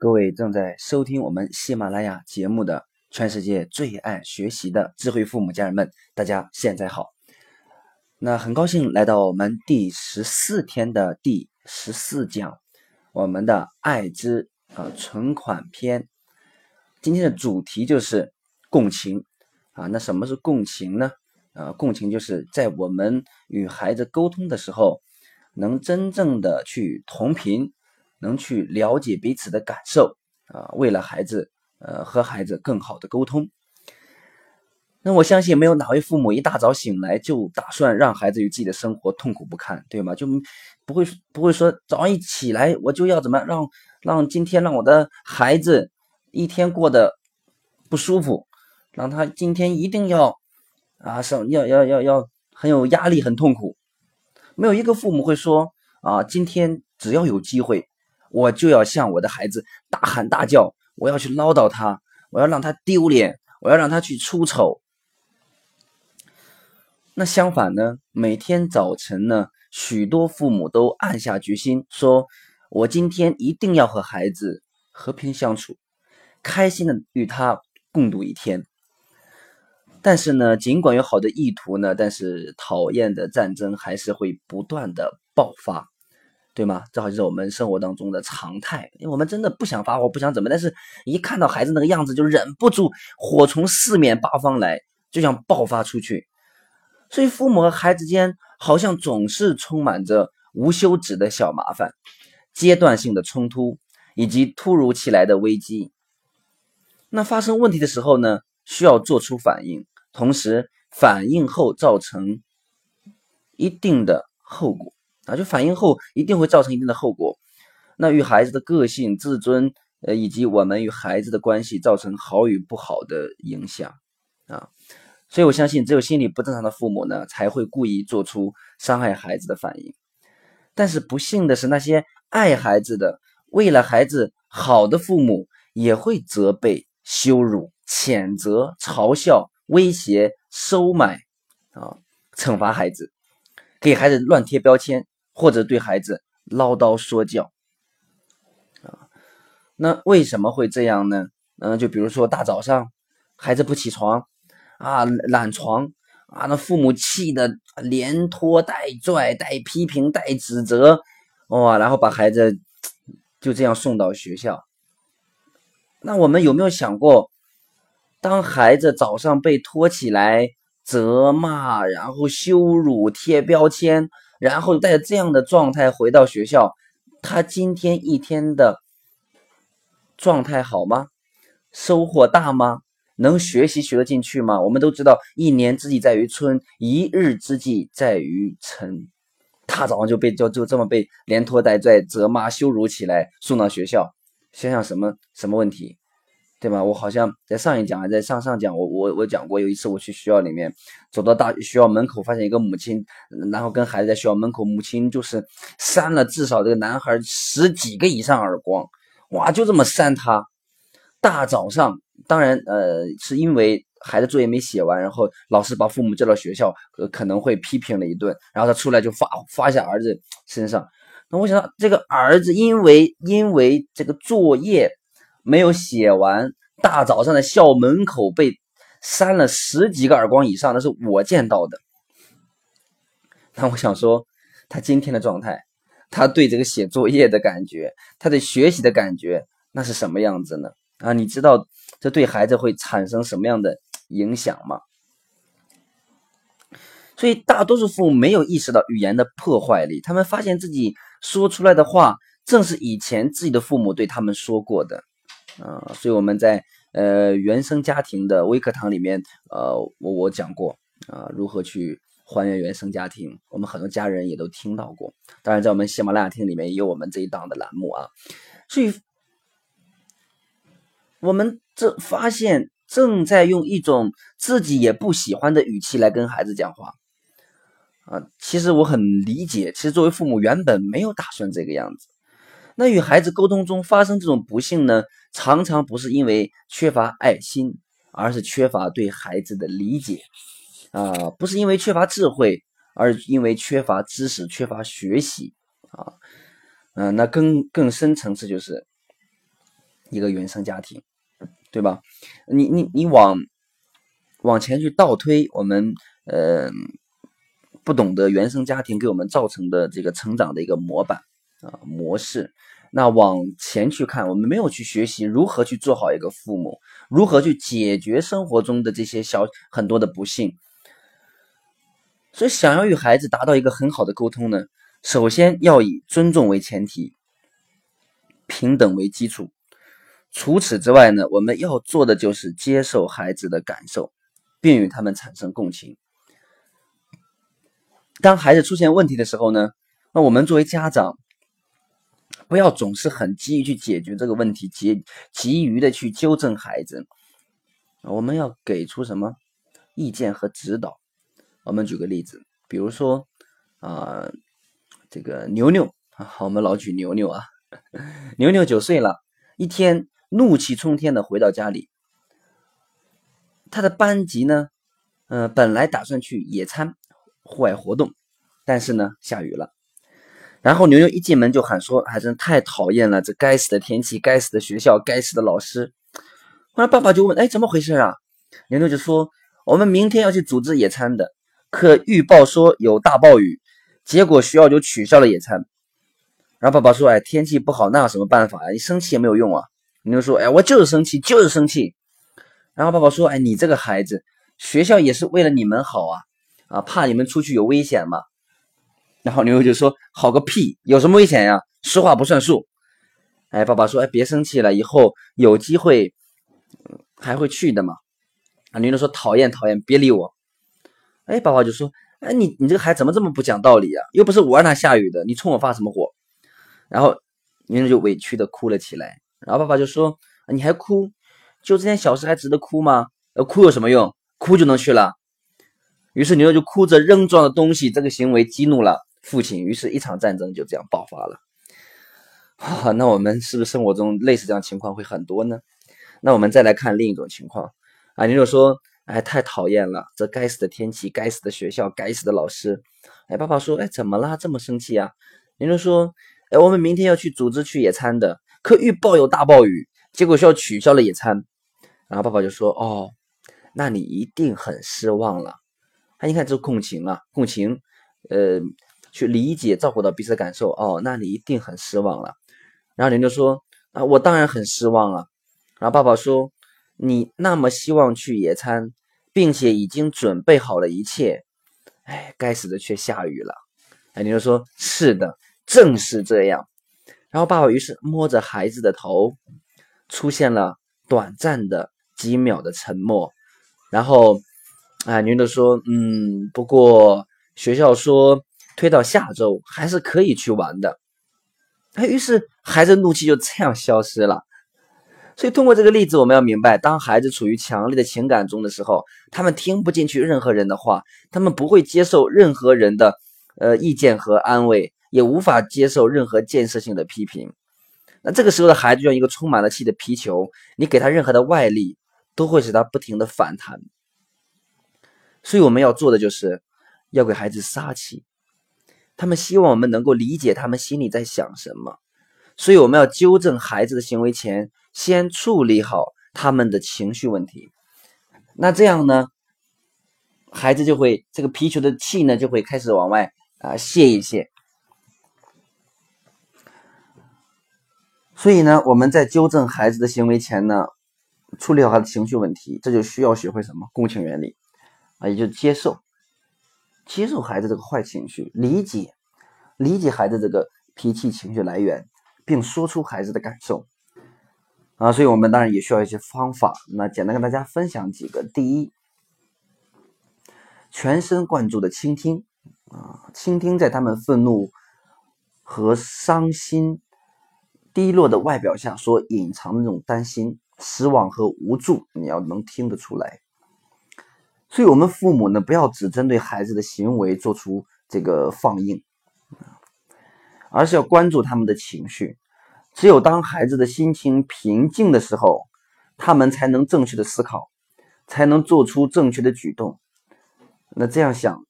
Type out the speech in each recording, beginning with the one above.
各位正在收听我们喜马拉雅节目的全世界最爱学习的智慧父母家人们，大家现在好。那很高兴来到我们第十四天的第十四讲，我们的爱之啊存款篇。今天的主题就是共情啊。那什么是共情呢？啊，共情就是在我们与孩子沟通的时候，能真正的去同频。能去了解彼此的感受啊，为了孩子，呃，和孩子更好的沟通。那我相信没有哪位父母一大早醒来就打算让孩子与自己的生活痛苦不堪，对吗？就不会不会说早上一起来我就要怎么让让今天让我的孩子一天过得不舒服，让他今天一定要啊生要要要要很有压力很痛苦。没有一个父母会说啊，今天只要有机会。我就要向我的孩子大喊大叫，我要去唠叨他，我要让他丢脸，我要让他去出丑。那相反呢？每天早晨呢，许多父母都暗下决心，说我今天一定要和孩子和平相处，开心的与他共度一天。但是呢，尽管有好的意图呢，但是讨厌的战争还是会不断的爆发。对吗？这好像是我们生活当中的常态。因为我们真的不想发火，不想怎么，但是一看到孩子那个样子，就忍不住火从四面八方来，就想爆发出去。所以父母和孩子间好像总是充满着无休止的小麻烦、阶段性的冲突以及突如其来的危机。那发生问题的时候呢，需要做出反应，同时反应后造成一定的后果。啊，就反应后一定会造成一定的后果，那与孩子的个性、自尊，呃，以及我们与孩子的关系造成好与不好的影响啊。所以我相信，只有心理不正常的父母呢，才会故意做出伤害孩子的反应。但是不幸的是，那些爱孩子的、为了孩子好的父母，也会责备、羞辱、谴责、嘲笑、威胁、收买啊，惩罚孩子，给孩子乱贴标签。或者对孩子唠叨说教，啊，那为什么会这样呢？嗯，就比如说大早上孩子不起床，啊，懒床，啊，那父母气的连拖带拽带批评带指责，哇，然后把孩子就这样送到学校。那我们有没有想过，当孩子早上被拖起来责骂，然后羞辱贴标签？然后带着这样的状态回到学校，他今天一天的状态好吗？收获大吗？能学习学得进去吗？我们都知道，一年之计在于春，一日之计在于晨。他早上就被就就这么被连拖带拽、责骂、羞辱起来，送到学校，想想什么什么问题？对吧？我好像在上一讲，还在上上讲，我我我讲过，有一次我去学校里面，走到大学校门口，发现一个母亲，然后跟孩子在学校门口，母亲就是扇了至少这个男孩十几个以上耳光，哇，就这么扇他。大早上，当然，呃，是因为孩子作业没写完，然后老师把父母叫到学校，呃，可能会批评了一顿，然后他出来就发发下儿子身上。那我想，这个儿子因为因为这个作业。没有写完，大早上的校门口被扇了十几个耳光以上，那是我见到的。那我想说，他今天的状态，他对这个写作业的感觉，他对学习的感觉，那是什么样子呢？啊，你知道这对孩子会产生什么样的影响吗？所以，大多数父母没有意识到语言的破坏力，他们发现自己说出来的话，正是以前自己的父母对他们说过的。啊，所以我们在呃原生家庭的微课堂里面，呃，我我讲过啊，如何去还原原生家庭，我们很多家人也都听到过。当然，在我们喜马拉雅听里面也有我们这一档的栏目啊。所以，我们这发现正在用一种自己也不喜欢的语气来跟孩子讲话啊。其实我很理解，其实作为父母原本没有打算这个样子。那与孩子沟通中发生这种不幸呢，常常不是因为缺乏爱心，而是缺乏对孩子的理解，啊，不是因为缺乏智慧，而因为缺乏知识、缺乏学习，啊，嗯，那更更深层次就是，一个原生家庭，对吧？你你你往往前去倒推，我们呃不懂得原生家庭给我们造成的这个成长的一个模板啊模式。那往前去看，我们没有去学习如何去做好一个父母，如何去解决生活中的这些小很多的不幸。所以，想要与孩子达到一个很好的沟通呢，首先要以尊重为前提，平等为基础。除此之外呢，我们要做的就是接受孩子的感受，并与他们产生共情。当孩子出现问题的时候呢，那我们作为家长。不要总是很急于去解决这个问题，急急于的去纠正孩子。我们要给出什么意见和指导？我们举个例子，比如说啊，这个牛牛啊，我们老举牛牛啊，牛牛九岁了，一天怒气冲天的回到家里，他的班级呢，嗯，本来打算去野餐、户外活动，但是呢，下雨了。然后牛牛一进门就喊说：“还真太讨厌了，这该死的天气，该死的学校，该死的老师。”后来爸爸就问：“哎，怎么回事啊？”牛牛就说：“我们明天要去组织野餐的，可预报说有大暴雨，结果学校就取消了野餐。”然后爸爸说：“哎，天气不好，那有什么办法呀？你生气也没有用啊。”牛牛说：“哎，我就是生气，就是生气。”然后爸爸说：“哎，你这个孩子，学校也是为了你们好啊，啊，怕你们出去有危险嘛。”然后牛牛就说：“好个屁，有什么危险呀？说话不算数。”哎，爸爸说：“哎，别生气了，以后有机会还会去的嘛。”啊，牛牛说：“讨厌讨厌，别理我。”哎，爸爸就说：“哎，你你这个孩子怎么这么不讲道理呀？又不是我让他下雨的，你冲我发什么火？”然后牛牛就委屈的哭了起来。然后爸爸就说：“你还哭？就这点小事还值得哭吗？哭有什么用？哭就能去了。”于是牛牛就哭着扔撞的东西，这个行为激怒了。父亲，于是，一场战争就这样爆发了。啊，那我们是不是生活中类似这样情况会很多呢？那我们再来看另一种情况啊，你就说，哎，太讨厌了，这该死的天气，该死的学校，该死的老师。哎，爸爸说，哎，怎么了？这么生气啊？你就说，哎，我们明天要去组织去野餐的，可预报有大暴雨，结果需要取消了野餐。然后爸爸就说，哦，那你一定很失望了。他一看就是共情啊，共情，呃。去理解、照顾到彼此的感受哦，那你一定很失望了。然后牛牛说：“啊，我当然很失望了。”然后爸爸说：“你那么希望去野餐，并且已经准备好了一切，哎，该死的却下雨了。”哎，你就说：“是的，正是这样。”然后爸爸于是摸着孩子的头，出现了短暂的几秒的沉默。然后，哎，牛牛说：“嗯，不过学校说。”推到下周还是可以去玩的，哎，于是孩子怒气就这样消失了。所以通过这个例子，我们要明白，当孩子处于强烈的情感中的时候，他们听不进去任何人的话，他们不会接受任何人的呃意见和安慰，也无法接受任何建设性的批评。那这个时候的孩子就像一个充满了气的皮球，你给他任何的外力，都会使他不停的反弹。所以我们要做的就是要给孩子杀气。他们希望我们能够理解他们心里在想什么，所以我们要纠正孩子的行为前，先处理好他们的情绪问题。那这样呢，孩子就会这个皮球的气呢就会开始往外啊泄一泄。所以呢，我们在纠正孩子的行为前呢，处理好他的情绪问题，这就需要学会什么共情原理啊，也就是接受。接受孩子这个坏情绪，理解理解孩子这个脾气情绪来源，并说出孩子的感受啊，所以我们当然也需要一些方法。那简单跟大家分享几个：第一，全神贯注的倾听啊，倾听在他们愤怒和伤心、低落的外表下所隐藏的那种担心、失望和无助，你要能听得出来。所以，我们父母呢，不要只针对孩子的行为做出这个放映，而是要关注他们的情绪。只有当孩子的心情平静的时候，他们才能正确的思考，才能做出正确的举动。那这样想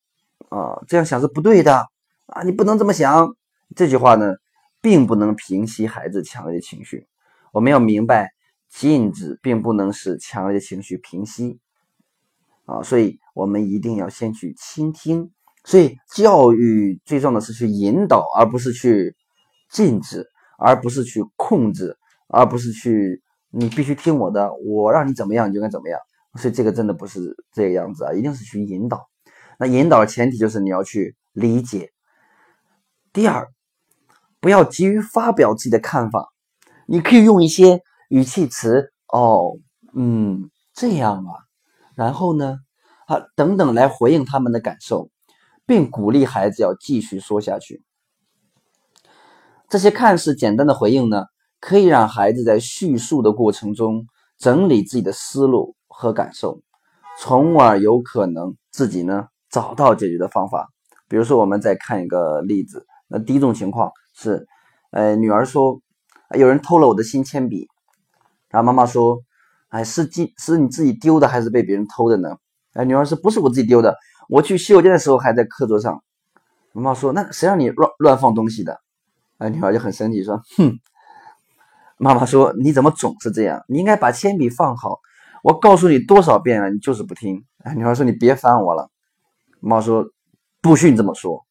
啊，这样想是不对的啊！你不能这么想。这句话呢，并不能平息孩子强烈的情绪。我们要明白，禁止并不能使强烈的情绪平息啊，所以我们一定要先去倾听。所以教育最重要的是去引导，而不是去禁止，而不是去控制，而不是去你必须听我的，我让你怎么样你就该怎么样。所以这个真的不是这个样子啊，一定是去引导。那引导的前提就是你要去理解。第二，不要急于发表自己的看法，你可以用一些语气词，哦，嗯，这样啊，然后呢，啊，等等来回应他们的感受，并鼓励孩子要继续说下去。这些看似简单的回应呢，可以让孩子在叙述的过程中整理自己的思路和感受，从而有可能自己呢找到解决的方法。比如说，我们再看一个例子。那第一种情况是，呃，女儿说有人偷了我的新铅笔，然后妈妈说，哎，是记是你自己丢的还是被别人偷的呢？哎，女儿说不是我自己丢的，我去洗手间的时候还在课桌上。妈妈说那谁让你乱乱放东西的？哎，女儿就很生气说，哼。妈妈说你怎么总是这样？你应该把铅笔放好。我告诉你多少遍了，你就是不听。哎，女儿说你别烦我了。妈妈说不许你这么说。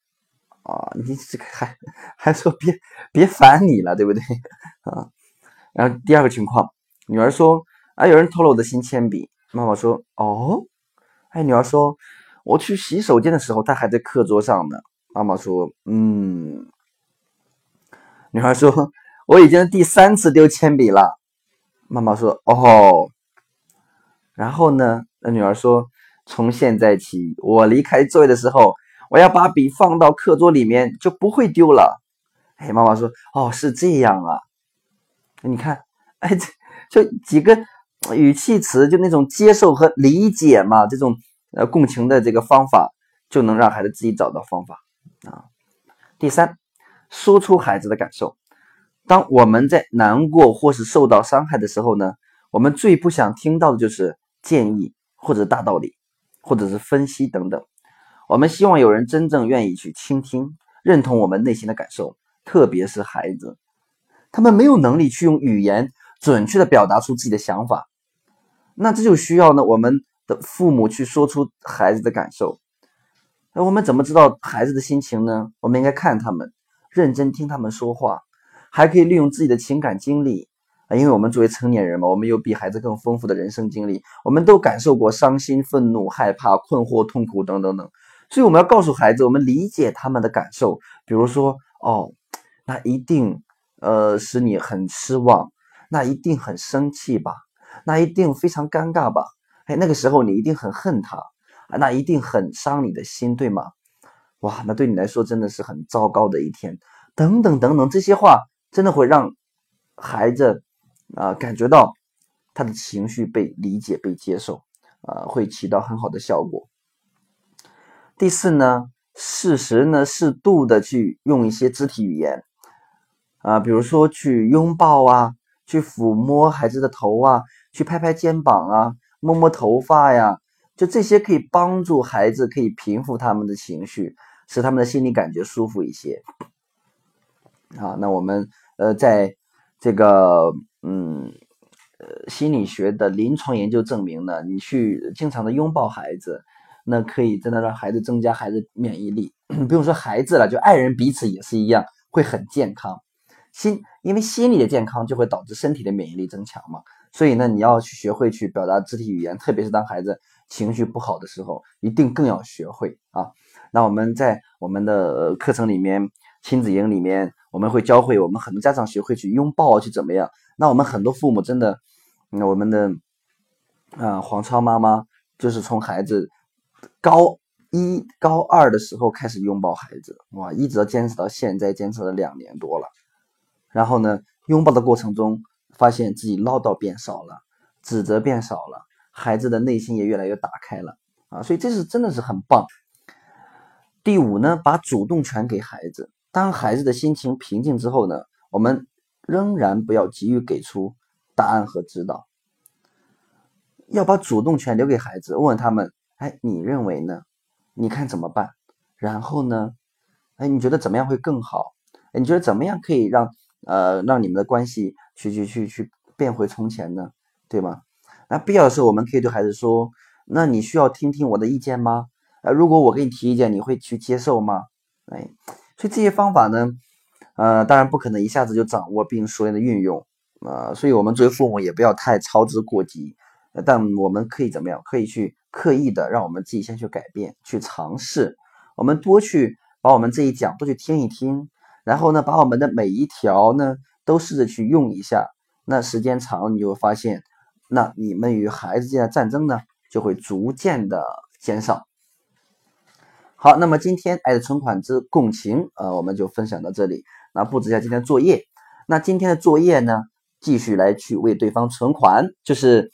啊，你这个还还说别别烦你了，对不对 啊？然后第二个情况，女儿说啊，有人偷了我的新铅笔。妈妈说哦，哎，女儿说我去洗手间的时候，他还在课桌上呢。妈妈说嗯。女孩说我已经第三次丢铅笔了。妈妈说哦。然后呢，那女儿说从现在起，我离开座位的时候。我要把笔放到课桌里面，就不会丢了。哎，妈妈说：“哦，是这样啊。”你看，哎，这就几个语气词，就那种接受和理解嘛，这种呃共情的这个方法，就能让孩子自己找到方法啊。第三，说出孩子的感受。当我们在难过或是受到伤害的时候呢，我们最不想听到的就是建议或者大道理，或者是分析等等。我们希望有人真正愿意去倾听、认同我们内心的感受，特别是孩子，他们没有能力去用语言准确的表达出自己的想法，那这就需要呢我们的父母去说出孩子的感受。那我们怎么知道孩子的心情呢？我们应该看他们，认真听他们说话，还可以利用自己的情感经历。啊，因为我们作为成年人嘛，我们有比孩子更丰富的人生经历，我们都感受过伤心、愤怒、害怕、困惑、痛苦等等等。所以我们要告诉孩子，我们理解他们的感受。比如说，哦，那一定呃使你很失望，那一定很生气吧，那一定非常尴尬吧？哎，那个时候你一定很恨他，那一定很伤你的心，对吗？哇，那对你来说真的是很糟糕的一天。等等等等，这些话真的会让孩子。啊，感觉到他的情绪被理解、被接受，啊，会起到很好的效果。第四呢，适时呢，适度的去用一些肢体语言，啊，比如说去拥抱啊，去抚摸孩子的头啊，去拍拍肩膀啊，摸摸头发呀，就这些可以帮助孩子，可以平复他们的情绪，使他们的心理感觉舒服一些。啊，那我们呃，在这个。嗯，呃，心理学的临床研究证明呢，你去经常的拥抱孩子，那可以真的让孩子增加孩子免疫力。不用说孩子了，就爱人彼此也是一样，会很健康。心，因为心理的健康就会导致身体的免疫力增强嘛。所以呢，你要去学会去表达肢体语言，特别是当孩子情绪不好的时候，一定更要学会啊。那我们在我们的课程里面，亲子营里面，我们会教会我们很多家长学会去拥抱，去怎么样。那我们很多父母真的，那我们的啊黄超妈妈就是从孩子高一高二的时候开始拥抱孩子，哇，一直坚持到现在，坚持了两年多了。然后呢，拥抱的过程中，发现自己唠叨变少了，指责变少了，孩子的内心也越来越打开了啊，所以这是真的是很棒。第五呢，把主动权给孩子，当孩子的心情平静之后呢，我们。仍然不要急于给出答案和指导，要把主动权留给孩子，问问他们：哎，你认为呢？你看怎么办？然后呢？哎，你觉得怎么样会更好？哎，你觉得怎么样可以让呃让你们的关系去去去去变回从前呢？对吗？那必要的时候，我们可以对孩子说：“那你需要听听我的意见吗？呃，如果我给你提意见，你会去接受吗？”哎，所以这些方法呢，呃，当然不可能一下子就掌握并熟练的运用啊。所以我们作为父母也不要太操之过急，但我们可以怎么样？可以去刻意的让我们自己先去改变，去尝试。我们多去把我们这一讲多去听一听，然后呢，把我们的每一条呢都试着去用一下。那时间长了，你就会发现。那你们与孩子间的战争呢，就会逐渐的减少。好，那么今天爱的存款之共情，呃，我们就分享到这里。那布置一下今天作业。那今天的作业呢，继续来去为对方存款，就是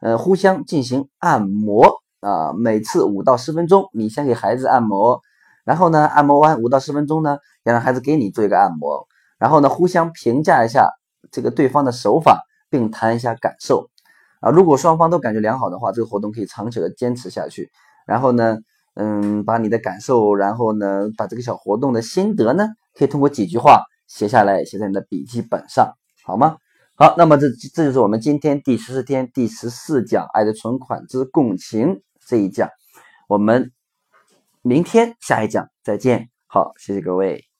呃互相进行按摩啊，每次五到十分钟，你先给孩子按摩，然后呢，按摩完五到十分钟呢，要让孩子给你做一个按摩，然后呢，互相评价一下这个对方的手法，并谈一下感受。啊，如果双方都感觉良好的话，这个活动可以长久的坚持下去。然后呢，嗯，把你的感受，然后呢，把这个小活动的心得呢，可以通过几句话写下来，写在你的笔记本上，好吗？好，那么这这就是我们今天第十四天第十四讲《爱的存款之共情》这一讲，我们明天下一讲再见。好，谢谢各位。